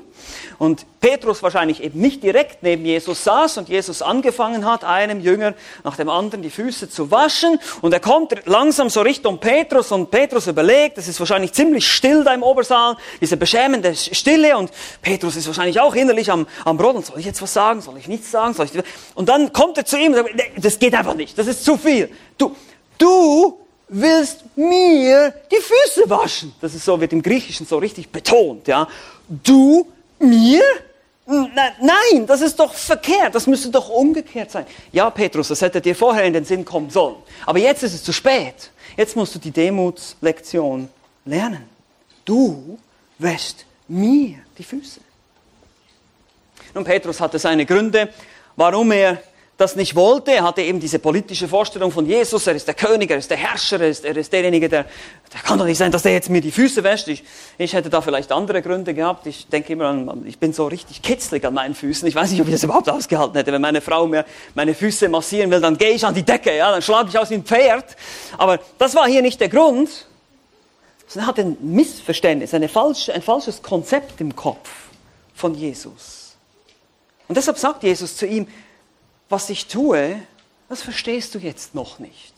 und Petrus wahrscheinlich eben nicht direkt neben Jesus saß und Jesus angefangen hat, einem Jünger nach dem anderen die Füße zu waschen. Und er kommt langsam so Richtung Petrus und Petrus überlegt, es ist wahrscheinlich ziemlich still da im Obersaal, diese beschämende Stille und Petrus ist wahrscheinlich auch innerlich am, am Brodeln. Soll ich jetzt was sagen? Soll ich nichts sagen? Soll ich... Und dann kommt er zu ihm und sagt, das geht einfach nicht, das ist zu viel. Du, du willst mir die Füße waschen. Das ist so, wird im Griechischen so richtig betont, ja. Du mir? Nein, das ist doch verkehrt, das müsste doch umgekehrt sein. Ja, Petrus, das hätte dir vorher in den Sinn kommen sollen. Aber jetzt ist es zu spät. Jetzt musst du die Demutslektion lernen. Du wäschst mir die Füße. Nun, Petrus hatte seine Gründe, warum er das nicht wollte. Er hatte eben diese politische Vorstellung von Jesus. Er ist der König, er ist der Herrscher, er ist, er ist derjenige, der, der kann doch nicht sein, dass der jetzt mir die Füße wäscht. Ich, ich hätte da vielleicht andere Gründe gehabt. Ich denke immer an, ich bin so richtig kitzlig an meinen Füßen. Ich weiß nicht, ob ich das überhaupt ausgehalten hätte. Wenn meine Frau mir meine Füße massieren will, dann gehe ich an die Decke, ja, dann schlage ich aus ein Pferd. Aber das war hier nicht der Grund. Er hatte ein Missverständnis, eine falsche, ein falsches Konzept im Kopf von Jesus. Und deshalb sagt Jesus zu ihm, was ich tue, das verstehst du jetzt noch nicht.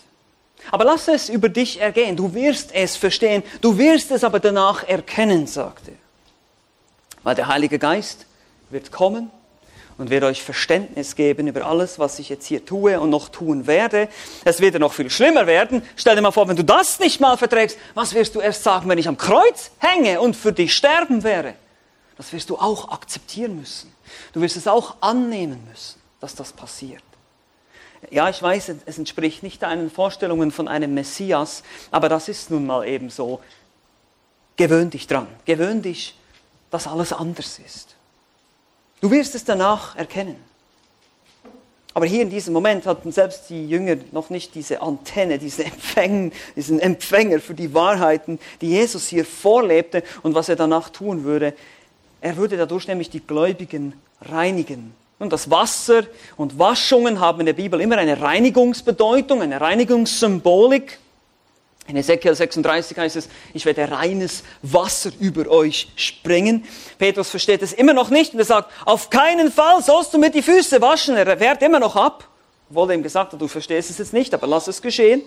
Aber lass es über dich ergehen. Du wirst es verstehen. Du wirst es aber danach erkennen, sagt er. Weil der Heilige Geist wird kommen und wird euch Verständnis geben über alles, was ich jetzt hier tue und noch tun werde. Es wird ja noch viel schlimmer werden. Stell dir mal vor, wenn du das nicht mal verträgst, was wirst du erst sagen, wenn ich am Kreuz hänge und für dich sterben wäre? Das wirst du auch akzeptieren müssen. Du wirst es auch annehmen müssen dass das passiert. Ja, ich weiß, es entspricht nicht deinen Vorstellungen von einem Messias, aber das ist nun mal eben so. Gewöhn dich dran, gewöhn dich, dass alles anders ist. Du wirst es danach erkennen. Aber hier in diesem Moment hatten selbst die Jünger noch nicht diese Antenne, diese Empfäng, diesen Empfänger für die Wahrheiten, die Jesus hier vorlebte und was er danach tun würde. Er würde dadurch nämlich die Gläubigen reinigen und das Wasser und Waschungen haben in der Bibel immer eine Reinigungsbedeutung, eine Reinigungssymbolik. In Ezekiel 36 heißt es, ich werde reines Wasser über euch springen. Petrus versteht es immer noch nicht und er sagt, auf keinen Fall sollst du mir die Füße waschen. Er wehrt immer noch ab, obwohl er ihm gesagt hat, du verstehst es jetzt nicht, aber lass es geschehen.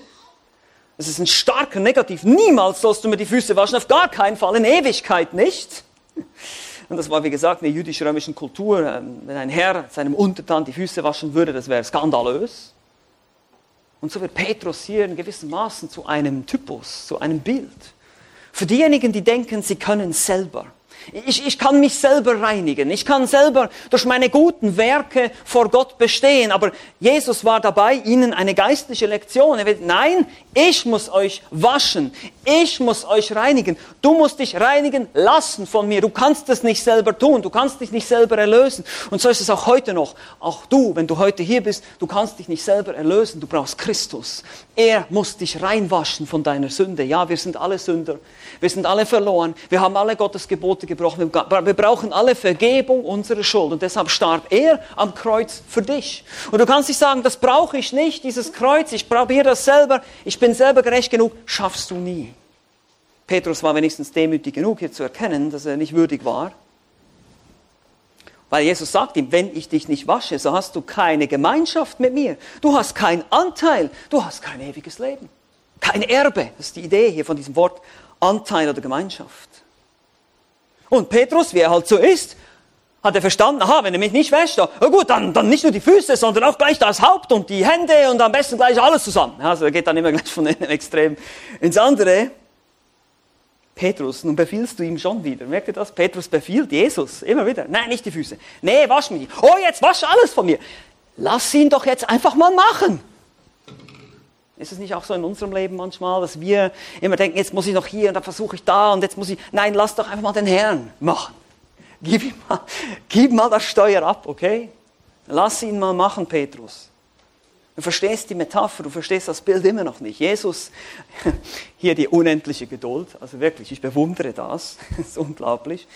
Es ist ein starker Negativ. Niemals sollst du mir die Füße waschen, auf gar keinen Fall, in Ewigkeit nicht. Und das war, wie gesagt, in der jüdisch-römischen Kultur. Ähm, wenn ein Herr seinem Untertan die Füße waschen würde, das wäre skandalös. Und so wird Petrus hier in gewissem Maßen zu einem Typus, zu einem Bild. Für diejenigen, die denken, sie können selber. Ich, ich kann mich selber reinigen. Ich kann selber durch meine guten Werke vor Gott bestehen. Aber Jesus war dabei, ihnen eine geistliche Lektion. Er wird, nein, ich muss euch waschen. Ich muss euch reinigen. Du musst dich reinigen lassen von mir. Du kannst es nicht selber tun. Du kannst dich nicht selber erlösen. Und so ist es auch heute noch. Auch du, wenn du heute hier bist, du kannst dich nicht selber erlösen. Du brauchst Christus. Er muss dich reinwaschen von deiner Sünde. Ja, wir sind alle Sünder. Wir sind alle verloren. Wir haben alle Gottes Gebote gebrochen. Wir brauchen alle Vergebung unserer Schuld. Und deshalb starb er am Kreuz für dich. Und du kannst nicht sagen, das brauche ich nicht, dieses Kreuz. Ich probiere das selber. Ich bin selber gerecht genug. Schaffst du nie. Petrus war wenigstens demütig genug, hier zu erkennen, dass er nicht würdig war. Weil Jesus sagt ihm, wenn ich dich nicht wasche, so hast du keine Gemeinschaft mit mir. Du hast keinen Anteil. Du hast kein ewiges Leben. Kein Erbe. Das ist die Idee hier von diesem Wort Anteil oder Gemeinschaft. Und Petrus, wie er halt so ist, hat er verstanden, aha, wenn er mich nicht wäscht, oh gut, dann, dann nicht nur die Füße, sondern auch gleich das Haupt und die Hände und am besten gleich alles zusammen. Also er geht dann immer gleich von einem Extrem ins andere. Petrus, nun befiehlst du ihm schon wieder. Merkt ihr das? Petrus befiehlt Jesus immer wieder. Nein, nicht die Füße. Nee, wasch mich. Oh, jetzt wasch alles von mir. Lass ihn doch jetzt einfach mal machen. Ist es nicht auch so in unserem Leben manchmal, dass wir immer denken, jetzt muss ich noch hier und dann versuche ich da und jetzt muss ich. Nein, lass doch einfach mal den Herrn machen. Gib ihm mal, gib mal das Steuer ab, okay? Lass ihn mal machen, Petrus. Du verstehst die Metapher, du verstehst das Bild immer noch nicht. Jesus, hier die unendliche Geduld, also wirklich, ich bewundere das, das ist unglaublich.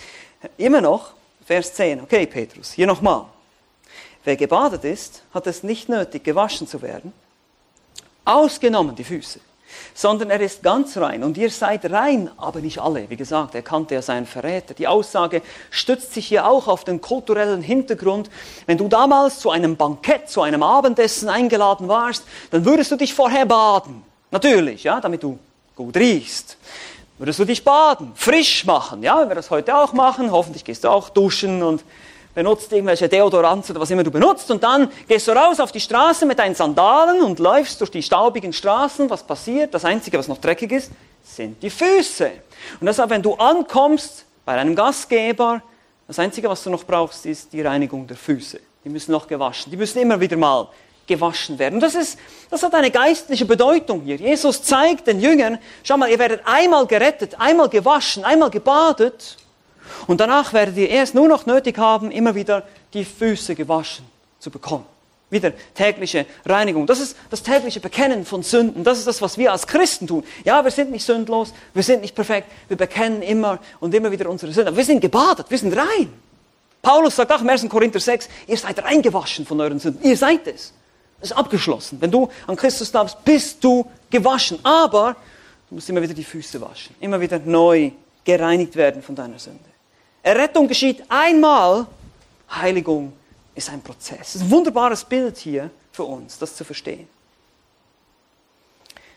Immer noch, Vers 10, okay, Petrus, hier nochmal. Wer gebadet ist, hat es nicht nötig, gewaschen zu werden ausgenommen die Füße, sondern er ist ganz rein und ihr seid rein, aber nicht alle. Wie gesagt, er kannte ja seinen Verräter. Die Aussage stützt sich hier auch auf den kulturellen Hintergrund. Wenn du damals zu einem Bankett, zu einem Abendessen eingeladen warst, dann würdest du dich vorher baden. Natürlich, ja, damit du gut riechst. Würdest du dich baden, frisch machen, ja, wenn wir das heute auch machen. Hoffentlich gehst du auch duschen und benutzt irgendwelche Deodoranz oder was immer du benutzt und dann gehst du raus auf die Straße mit deinen Sandalen und läufst durch die staubigen Straßen. Was passiert? Das Einzige, was noch dreckig ist, sind die Füße. Und deshalb, wenn du ankommst bei deinem Gastgeber, Das Einzige, was du noch brauchst, ist die Reinigung der Füße. Die müssen noch gewaschen. Die müssen immer wieder mal gewaschen werden. Das, ist, das hat eine geistliche Bedeutung hier. Jesus zeigt den Jüngern, schau mal, ihr werdet einmal gerettet, einmal gewaschen, einmal gebadet und danach werdet ihr erst nur noch nötig haben, immer wieder die Füße gewaschen zu bekommen. Wieder tägliche Reinigung. Das ist das tägliche Bekennen von Sünden. Das ist das, was wir als Christen tun. Ja, wir sind nicht sündlos, wir sind nicht perfekt, wir bekennen immer und immer wieder unsere Sünden. Aber wir sind gebadet, wir sind rein. Paulus sagt auch im 1. Korinther 6, ihr seid reingewaschen von euren Sünden. Ihr seid es. Das ist abgeschlossen. Wenn du an Christus glaubst, bist du gewaschen. Aber du musst immer wieder die Füße waschen. Immer wieder neu gereinigt werden von deiner Sünde. Errettung geschieht einmal, Heiligung ist ein Prozess. Das ist ein wunderbares Bild hier für uns, das zu verstehen.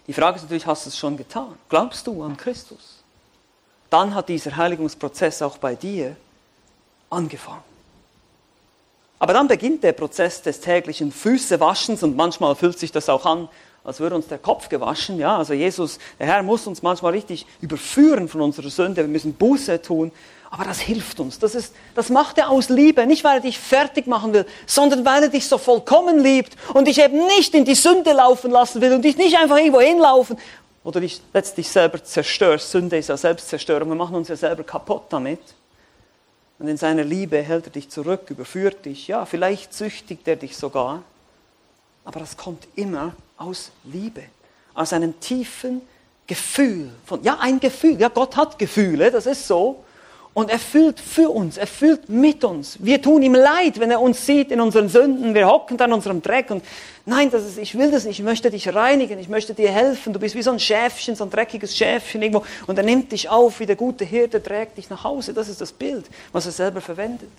Die Frage ist natürlich, hast du es schon getan? Glaubst du an Christus? Dann hat dieser Heiligungsprozess auch bei dir angefangen. Aber dann beginnt der Prozess des täglichen Füßewaschens und manchmal fühlt sich das auch an, als würde uns der Kopf gewaschen. Ja, also Jesus, der Herr muss uns manchmal richtig überführen von unserer Sünde. Wir müssen Buße tun. Aber das hilft uns. Das, ist, das macht er aus Liebe. Nicht, weil er dich fertig machen will, sondern weil er dich so vollkommen liebt und dich eben nicht in die Sünde laufen lassen will und dich nicht einfach irgendwo hinlaufen oder dich letztlich selber zerstörst. Sünde ist ja Selbstzerstörung. Wir machen uns ja selber kaputt damit. Und in seiner Liebe hält er dich zurück, überführt dich. Ja, vielleicht züchtigt er dich sogar. Aber das kommt immer aus Liebe. Aus einem tiefen Gefühl von, ja, ein Gefühl. Ja, Gott hat Gefühle, das ist so. Und er fühlt für uns, er fühlt mit uns. Wir tun ihm leid, wenn er uns sieht in unseren Sünden. Wir hocken dann in unserem Dreck und nein, das ist, ich will das nicht. Ich möchte dich reinigen, ich möchte dir helfen. Du bist wie so ein Schäfchen, so ein dreckiges Schäfchen irgendwo. Und er nimmt dich auf, wie der gute Hirte trägt dich nach Hause. Das ist das Bild, was er selber verwendet.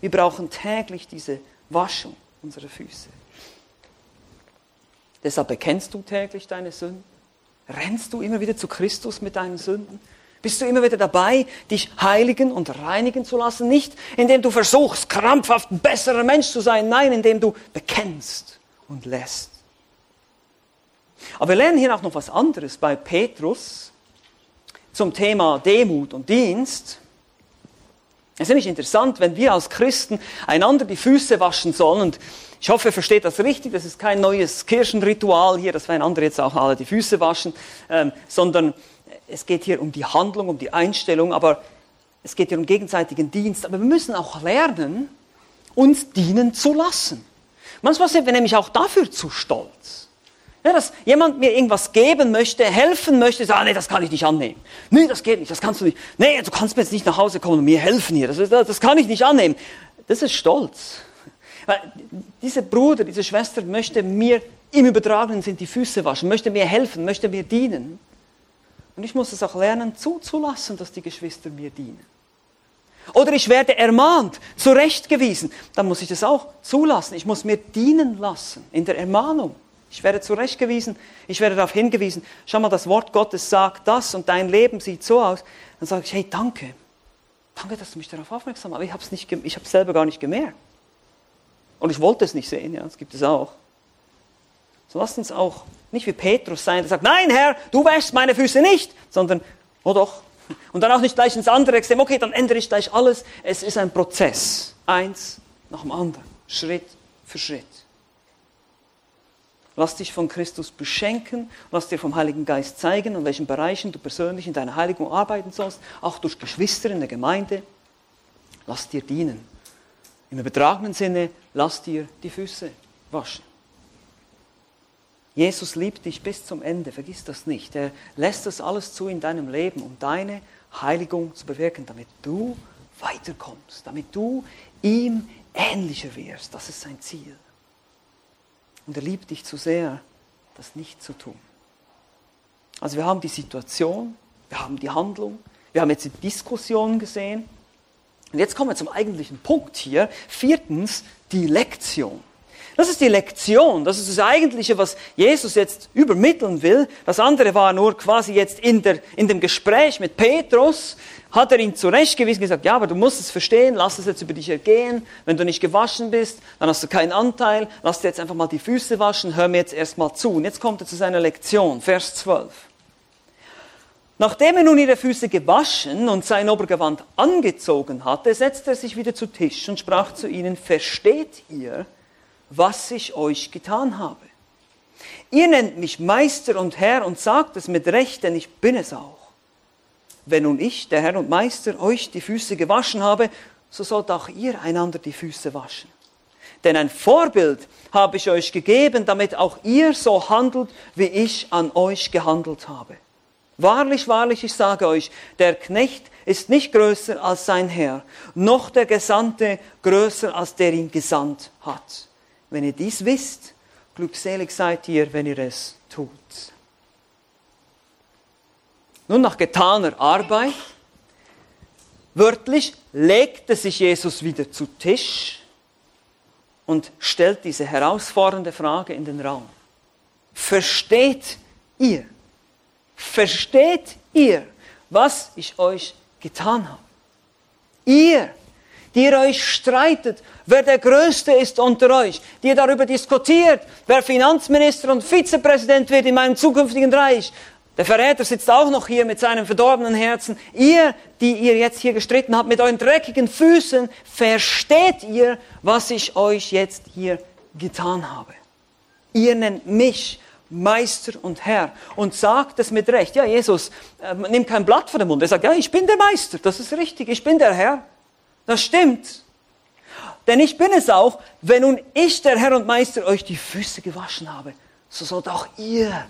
Wir brauchen täglich diese Waschung unserer Füße. Deshalb bekennst du täglich deine Sünden. Rennst du immer wieder zu Christus mit deinen Sünden? Bist du immer wieder dabei, dich heiligen und reinigen zu lassen? Nicht indem du versuchst, krampfhaft ein besserer Mensch zu sein, nein, indem du bekennst und lässt. Aber wir lernen hier auch noch was anderes bei Petrus zum Thema Demut und Dienst. Es ist nämlich interessant, wenn wir als Christen einander die Füße waschen sollen und ich hoffe, ihr versteht das richtig. Das ist kein neues Kirchenritual hier, dass wir einander jetzt auch alle die Füße waschen, ähm, sondern es geht hier um die Handlung, um die Einstellung, aber es geht hier um gegenseitigen Dienst. Aber wir müssen auch lernen, uns dienen zu lassen. Manchmal sind wir nämlich auch dafür zu stolz. Ja, dass jemand mir irgendwas geben möchte, helfen möchte, sagt, ah, nee, das kann ich nicht annehmen. Nee, das geht nicht, das kannst du nicht. Nee, du kannst mir jetzt nicht nach Hause kommen und mir helfen hier. Das, das kann ich nicht annehmen. Das ist Stolz. Weil dieser Bruder, diese Schwester möchte mir im übertragenen Sinn die Füße waschen, möchte mir helfen, möchte mir dienen. Und ich muss es auch lernen, zuzulassen, dass die Geschwister mir dienen. Oder ich werde ermahnt, zurechtgewiesen. Dann muss ich das auch zulassen. Ich muss mir dienen lassen in der Ermahnung. Ich werde zurechtgewiesen, ich werde darauf hingewiesen. Schau mal, das Wort Gottes sagt das und dein Leben sieht so aus. Dann sage ich, hey, danke. Danke, dass du mich darauf aufmerksam machst. Aber ich habe es selber gar nicht gemerkt. Und ich wollte es nicht sehen, ja, das gibt es auch. So lasst uns auch nicht wie Petrus sein, der sagt, nein Herr, du wäschst meine Füße nicht, sondern, oh doch. Und dann auch nicht gleich ins andere Extrem, okay, dann ändere ich gleich alles. Es ist ein Prozess, eins nach dem anderen, Schritt für Schritt. Lass dich von Christus beschenken, lass dir vom Heiligen Geist zeigen, in welchen Bereichen du persönlich in deiner Heiligung arbeiten sollst, auch durch Geschwister in der Gemeinde. Lass dir dienen. Im übertragenen Sinne, lass dir die Füße waschen. Jesus liebt dich bis zum Ende, vergiss das nicht. Er lässt das alles zu in deinem Leben, um deine Heiligung zu bewirken, damit du weiterkommst, damit du ihm ähnlicher wirst. Das ist sein Ziel. Und er liebt dich zu sehr, das nicht zu tun. Also wir haben die Situation, wir haben die Handlung, wir haben jetzt die Diskussion gesehen. Und jetzt kommen wir zum eigentlichen Punkt hier. Viertens, die Lektion. Das ist die Lektion, das ist das Eigentliche, was Jesus jetzt übermitteln will. Das andere war nur quasi jetzt in, der, in dem Gespräch mit Petrus, hat er ihn zurechtgewiesen, gesagt, ja, aber du musst es verstehen, lass es jetzt über dich ergehen. Wenn du nicht gewaschen bist, dann hast du keinen Anteil, lass dir jetzt einfach mal die Füße waschen, hör mir jetzt erstmal zu. Und jetzt kommt er zu seiner Lektion, Vers 12. Nachdem er nun ihre Füße gewaschen und sein Obergewand angezogen hatte, setzte er sich wieder zu Tisch und sprach zu ihnen, versteht ihr, was ich euch getan habe? Ihr nennt mich Meister und Herr und sagt es mit Recht, denn ich bin es auch. Wenn nun ich, der Herr und Meister, euch die Füße gewaschen habe, so sollt auch ihr einander die Füße waschen. Denn ein Vorbild habe ich euch gegeben, damit auch ihr so handelt, wie ich an euch gehandelt habe. Wahrlich, wahrlich, ich sage euch, der Knecht ist nicht größer als sein Herr, noch der Gesandte größer als der ihn gesandt hat. Wenn ihr dies wisst, glückselig seid ihr, wenn ihr es tut. Nun, nach getaner Arbeit, wörtlich, legte sich Jesus wieder zu Tisch und stellt diese herausfordernde Frage in den Raum. Versteht ihr? Versteht ihr, was ich euch getan habe? Ihr, die ihr euch streitet, wer der Größte ist unter euch, die ihr darüber diskutiert, wer Finanzminister und Vizepräsident wird in meinem zukünftigen Reich. Der Verräter sitzt auch noch hier mit seinem verdorbenen Herzen. Ihr, die ihr jetzt hier gestritten habt mit euren dreckigen Füßen, versteht ihr, was ich euch jetzt hier getan habe. Ihr nennt mich Meister und Herr und sagt es mit Recht. Ja, Jesus äh, nimmt kein Blatt vor den Mund. Er sagt, ja, ich bin der Meister, das ist richtig, ich bin der Herr. Das stimmt. Denn ich bin es auch, wenn nun ich, der Herr und Meister, euch die Füße gewaschen habe, so sollt auch ihr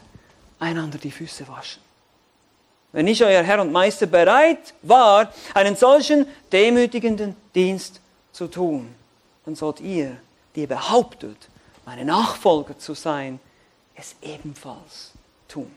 einander die Füße waschen. Wenn ich, euer Herr und Meister, bereit war, einen solchen demütigenden Dienst zu tun, dann sollt ihr, die ihr behauptet, meine Nachfolger zu sein, es ebenfalls tun.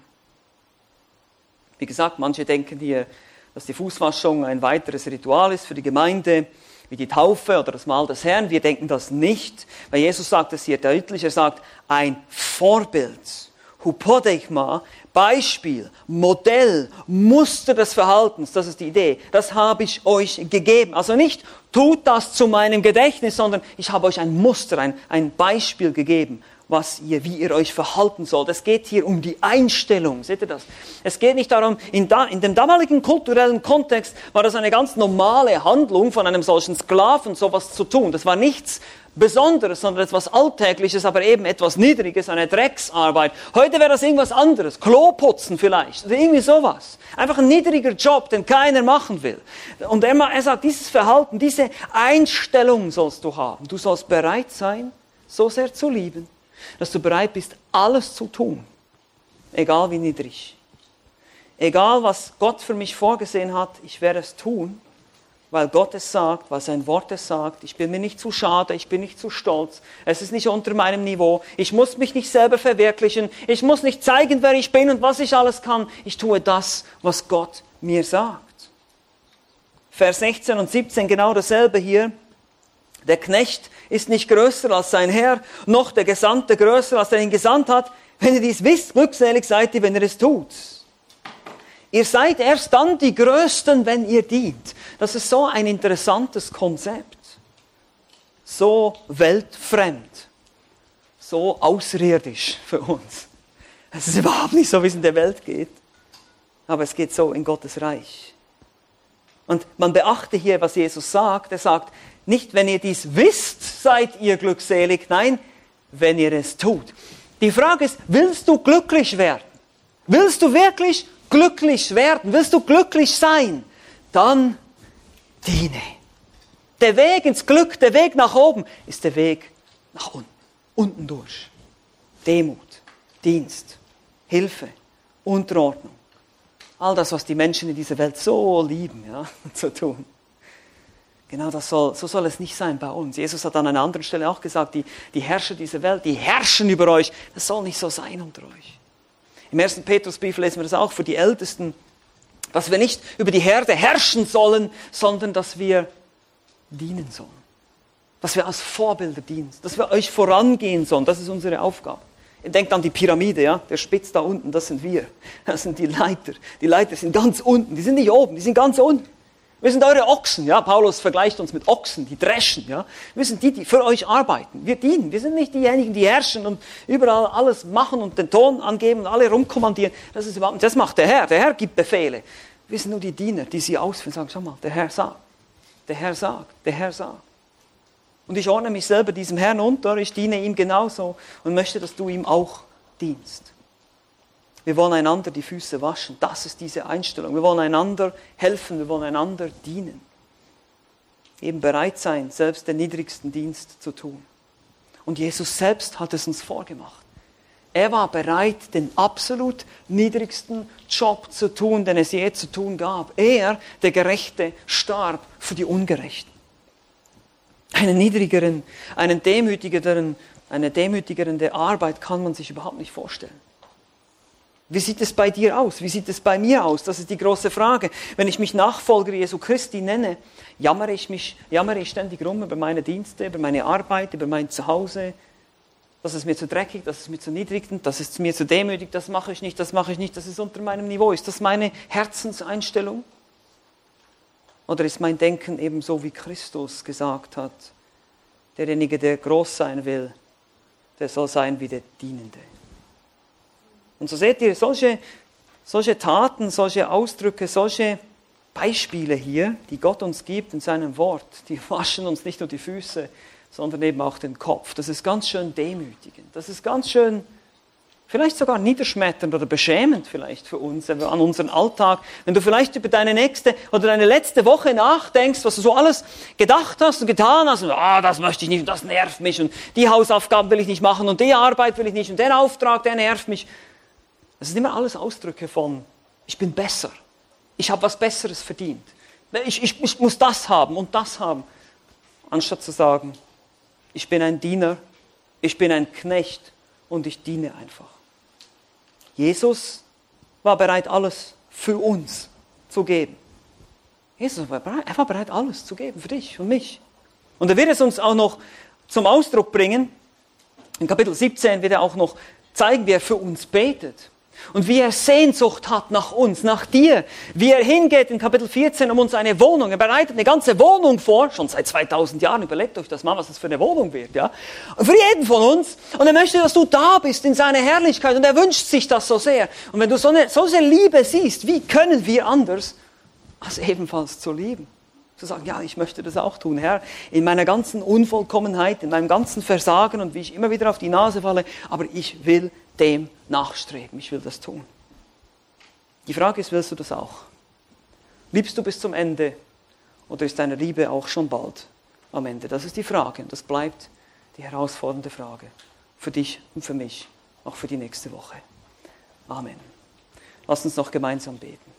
Wie gesagt, manche denken hier, dass die Fußwaschung ein weiteres Ritual ist für die Gemeinde, wie die Taufe oder das Mahl des Herrn. Wir denken das nicht, weil Jesus sagt es hier deutlich. Er sagt, ein Vorbild. Hupodechma, Beispiel, Modell, Muster des Verhaltens, das ist die Idee, das habe ich euch gegeben. Also nicht, tut das zu meinem Gedächtnis, sondern ich habe euch ein Muster, ein, ein Beispiel gegeben, was ihr, wie ihr euch verhalten sollt. Es geht hier um die Einstellung. Seht ihr das? Es geht nicht darum, in, da, in dem damaligen kulturellen Kontext war das eine ganz normale Handlung von einem solchen Sklaven, sowas zu tun. Das war nichts Besonderes, sondern etwas Alltägliches, aber eben etwas Niedriges, eine Drecksarbeit. Heute wäre das irgendwas anderes. Kloputzen vielleicht. Oder irgendwie sowas. Einfach ein niedriger Job, den keiner machen will. Und er, er sagt, dieses Verhalten, diese Einstellung sollst du haben. Du sollst bereit sein, so sehr zu lieben, dass du bereit bist, alles zu tun, egal wie niedrig. Egal, was Gott für mich vorgesehen hat, ich werde es tun, weil Gott es sagt, weil sein Wort es sagt. Ich bin mir nicht zu schade, ich bin nicht zu stolz. Es ist nicht unter meinem Niveau. Ich muss mich nicht selber verwirklichen. Ich muss nicht zeigen, wer ich bin und was ich alles kann. Ich tue das, was Gott mir sagt. Vers 16 und 17 genau dasselbe hier. Der Knecht ist nicht größer als sein Herr, noch der Gesandte größer als er ihn gesandt hat. Wenn ihr dies wisst, glückselig seid ihr, wenn ihr es tut. Ihr seid erst dann die Größten, wenn ihr dient. Das ist so ein interessantes Konzept. So weltfremd. So außerirdisch für uns. Es ist überhaupt nicht so, wie es in der Welt geht. Aber es geht so in Gottes Reich. Und man beachte hier, was Jesus sagt. Er sagt, nicht, wenn ihr dies wisst, seid ihr glückselig. Nein, wenn ihr es tut. Die Frage ist, willst du glücklich werden? Willst du wirklich glücklich werden? Willst du glücklich sein? Dann diene. Der Weg ins Glück, der Weg nach oben, ist der Weg nach unten. Unten durch. Demut, Dienst, Hilfe, Unterordnung. All das, was die Menschen in dieser Welt so lieben, ja, zu tun. Genau das soll, so soll es nicht sein bei uns. Jesus hat an einer anderen Stelle auch gesagt, die, die Herrscher dieser Welt, die herrschen über euch. Das soll nicht so sein unter euch. Im ersten Petrusbrief lesen wir das auch für die Ältesten, dass wir nicht über die Herde herrschen sollen, sondern dass wir dienen sollen. Dass wir als Vorbilder dienen, dass wir euch vorangehen sollen. Das ist unsere Aufgabe. Denkt an die Pyramide, ja? Der Spitz da unten, das sind wir. Das sind die Leiter. Die Leiter sind ganz unten. Die sind nicht oben, die sind ganz unten. Wir sind eure Ochsen, ja. Paulus vergleicht uns mit Ochsen, die dreschen, ja. Wir sind die, die für euch arbeiten. Wir dienen. Wir sind nicht diejenigen, die herrschen und überall alles machen und den Ton angeben und alle rumkommandieren. Das ist überhaupt, das macht der Herr. Der Herr gibt Befehle. Wir sind nur die Diener, die sie ausführen. Sagen, schau mal, der Herr sagt. Der Herr sagt. Der Herr sagt. Und ich ordne mich selber diesem Herrn unter. Ich diene ihm genauso und möchte, dass du ihm auch dienst. Wir wollen einander die Füße waschen. Das ist diese Einstellung. Wir wollen einander helfen, wir wollen einander dienen. Eben bereit sein, selbst den niedrigsten Dienst zu tun. Und Jesus selbst hat es uns vorgemacht. Er war bereit, den absolut niedrigsten Job zu tun, den es je zu tun gab. Er, der Gerechte, starb für die Ungerechten. Einen niedrigeren, einen demütigeren, eine demütigere Arbeit kann man sich überhaupt nicht vorstellen. Wie sieht es bei dir aus? Wie sieht es bei mir aus? Das ist die große Frage. Wenn ich mich Nachfolger Jesu Christi nenne, jammere ich mich, jammere ich ständig rum über meine Dienste, über meine Arbeit, über mein Zuhause. Das ist mir zu dreckig, das ist mir zu niedrig, das ist mir zu demütig, das mache ich nicht, das mache ich nicht, das ist unter meinem Niveau. Ist das meine Herzenseinstellung? Oder ist mein Denken eben so, wie Christus gesagt hat? Derjenige, der groß sein will, der soll sein wie der Dienende. Und so seht ihr, solche, solche Taten, solche Ausdrücke, solche Beispiele hier, die Gott uns gibt in seinem Wort, die waschen uns nicht nur die Füße, sondern eben auch den Kopf. Das ist ganz schön demütigend. Das ist ganz schön, vielleicht sogar niederschmetternd oder beschämend vielleicht für uns an unseren Alltag. Wenn du vielleicht über deine nächste oder deine letzte Woche nachdenkst, was du so alles gedacht hast und getan hast, und ah, das möchte ich nicht und das nervt mich und die Hausaufgaben will ich nicht machen und die Arbeit will ich nicht und den Auftrag, der nervt mich. Das sind immer alles Ausdrücke von, ich bin besser, ich habe was Besseres verdient, ich, ich, ich muss das haben und das haben, anstatt zu sagen, ich bin ein Diener, ich bin ein Knecht und ich diene einfach. Jesus war bereit, alles für uns zu geben. Jesus war bereit, er war bereit, alles zu geben für dich und mich. Und er wird es uns auch noch zum Ausdruck bringen. In Kapitel 17 wird er auch noch zeigen, wie er für uns betet. Und wie er Sehnsucht hat nach uns, nach dir. Wie er hingeht in Kapitel 14 um uns eine Wohnung. Er bereitet eine ganze Wohnung vor, schon seit 2000 Jahren. Überlegt euch das mal, was das für eine Wohnung wird, ja. Für jeden von uns. Und er möchte, dass du da bist in seiner Herrlichkeit. Und er wünscht sich das so sehr. Und wenn du so eine, so eine Liebe siehst, wie können wir anders, als ebenfalls zu lieben? Zu sagen, ja, ich möchte das auch tun, Herr, in meiner ganzen Unvollkommenheit, in meinem ganzen Versagen und wie ich immer wieder auf die Nase falle, aber ich will dem nachstreben. Ich will das tun. Die Frage ist, willst du das auch? Liebst du bis zum Ende oder ist deine Liebe auch schon bald am Ende? Das ist die Frage und das bleibt die herausfordernde Frage für dich und für mich, auch für die nächste Woche. Amen. Lass uns noch gemeinsam beten.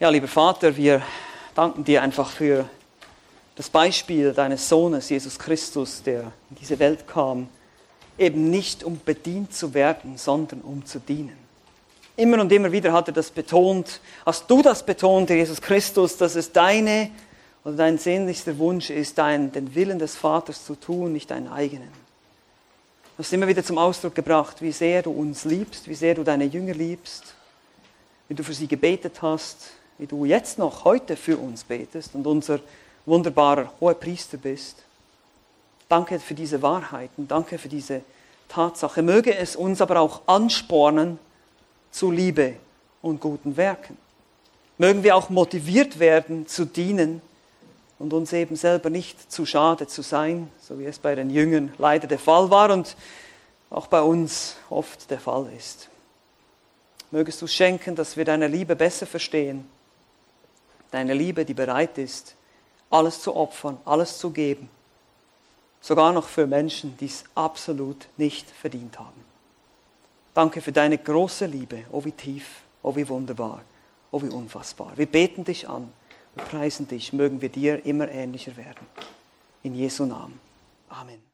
Ja, lieber Vater, wir danken dir einfach für das Beispiel deines Sohnes, Jesus Christus, der in diese Welt kam eben nicht um bedient zu werden, sondern um zu dienen. Immer und immer wieder hat er das betont, hast du das betont, Jesus Christus, dass es deine oder dein sehnlichster Wunsch ist, dein, den Willen des Vaters zu tun, nicht deinen eigenen. Du hast immer wieder zum Ausdruck gebracht, wie sehr du uns liebst, wie sehr du deine Jünger liebst, wie du für sie gebetet hast, wie du jetzt noch heute für uns betest und unser wunderbarer hoher Priester bist. Danke für diese Wahrheiten, danke für diese Tatsache. Möge es uns aber auch anspornen zu Liebe und guten Werken. Mögen wir auch motiviert werden zu dienen und uns eben selber nicht zu schade zu sein, so wie es bei den Jüngern leider der Fall war und auch bei uns oft der Fall ist. Mögest du schenken, dass wir deine Liebe besser verstehen, deine Liebe, die bereit ist, alles zu opfern, alles zu geben Sogar noch für Menschen, die es absolut nicht verdient haben. Danke für deine große Liebe. Oh, wie tief, oh, wie wunderbar, oh, wie unfassbar. Wir beten dich an, wir preisen dich, mögen wir dir immer ähnlicher werden. In Jesu Namen. Amen.